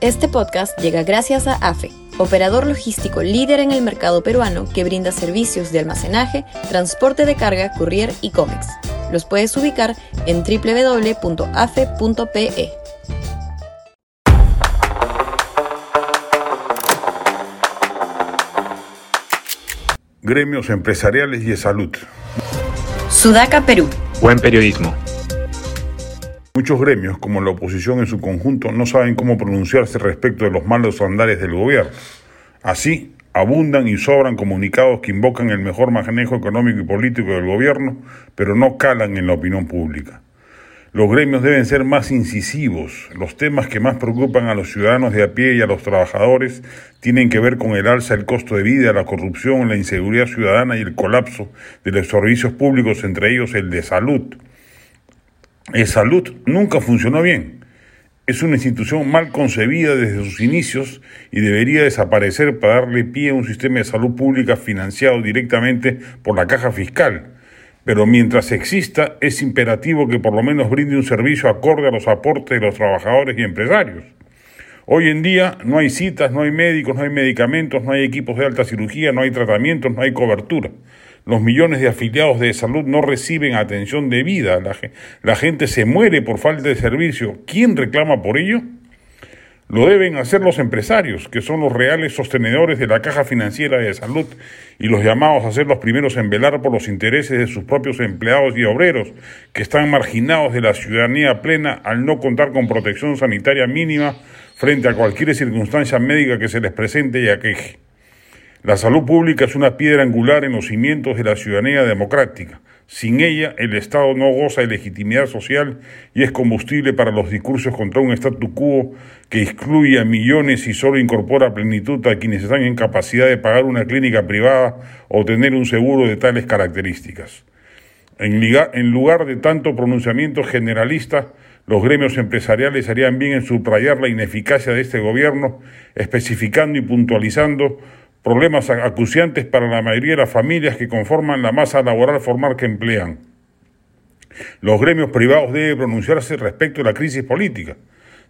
Este podcast llega gracias a AFE, operador logístico líder en el mercado peruano que brinda servicios de almacenaje, transporte de carga, courier y cómics. Los puedes ubicar en www.afe.pe. Gremios empresariales y de salud. Sudaca, Perú. Buen periodismo. Muchos gremios, como la oposición en su conjunto, no saben cómo pronunciarse respecto de los malos andares del gobierno. Así, abundan y sobran comunicados que invocan el mejor manejo económico y político del gobierno, pero no calan en la opinión pública. Los gremios deben ser más incisivos. Los temas que más preocupan a los ciudadanos de a pie y a los trabajadores tienen que ver con el alza del costo de vida, la corrupción, la inseguridad ciudadana y el colapso de los servicios públicos, entre ellos el de salud. El salud nunca funcionó bien. Es una institución mal concebida desde sus inicios y debería desaparecer para darle pie a un sistema de salud pública financiado directamente por la caja fiscal pero mientras exista es imperativo que por lo menos brinde un servicio acorde a los aportes de los trabajadores y empresarios. Hoy en día no hay citas, no hay médicos, no hay medicamentos, no hay equipos de alta cirugía, no hay tratamientos, no hay cobertura. Los millones de afiliados de salud no reciben atención debida. La, la gente se muere por falta de servicio. ¿Quién reclama por ello? Lo deben hacer los empresarios, que son los reales sostenedores de la caja financiera de salud y los llamados a ser los primeros en velar por los intereses de sus propios empleados y obreros, que están marginados de la ciudadanía plena al no contar con protección sanitaria mínima frente a cualquier circunstancia médica que se les presente y aqueje. La salud pública es una piedra angular en los cimientos de la ciudadanía democrática. Sin ella, el Estado no goza de legitimidad social y es combustible para los discursos contra un statu quo que excluye a millones y solo incorpora plenitud a quienes están en capacidad de pagar una clínica privada o tener un seguro de tales características. En, lugar de tanto pronunciamiento generalista, los gremios empresariales harían bien en subrayar la ineficacia de este gobierno, especificando y puntualizando problemas acuciantes para la mayoría de las familias que conforman la masa laboral formal que emplean. Los gremios privados deben pronunciarse respecto a la crisis política.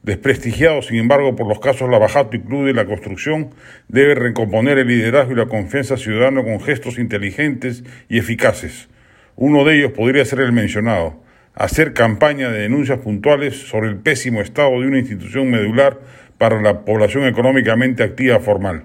Desprestigiado, sin embargo, por los casos Lavajato y Club de la Construcción, debe recomponer el liderazgo y la confianza ciudadana con gestos inteligentes y eficaces. Uno de ellos podría ser el mencionado, hacer campaña de denuncias puntuales sobre el pésimo estado de una institución medular para la población económicamente activa formal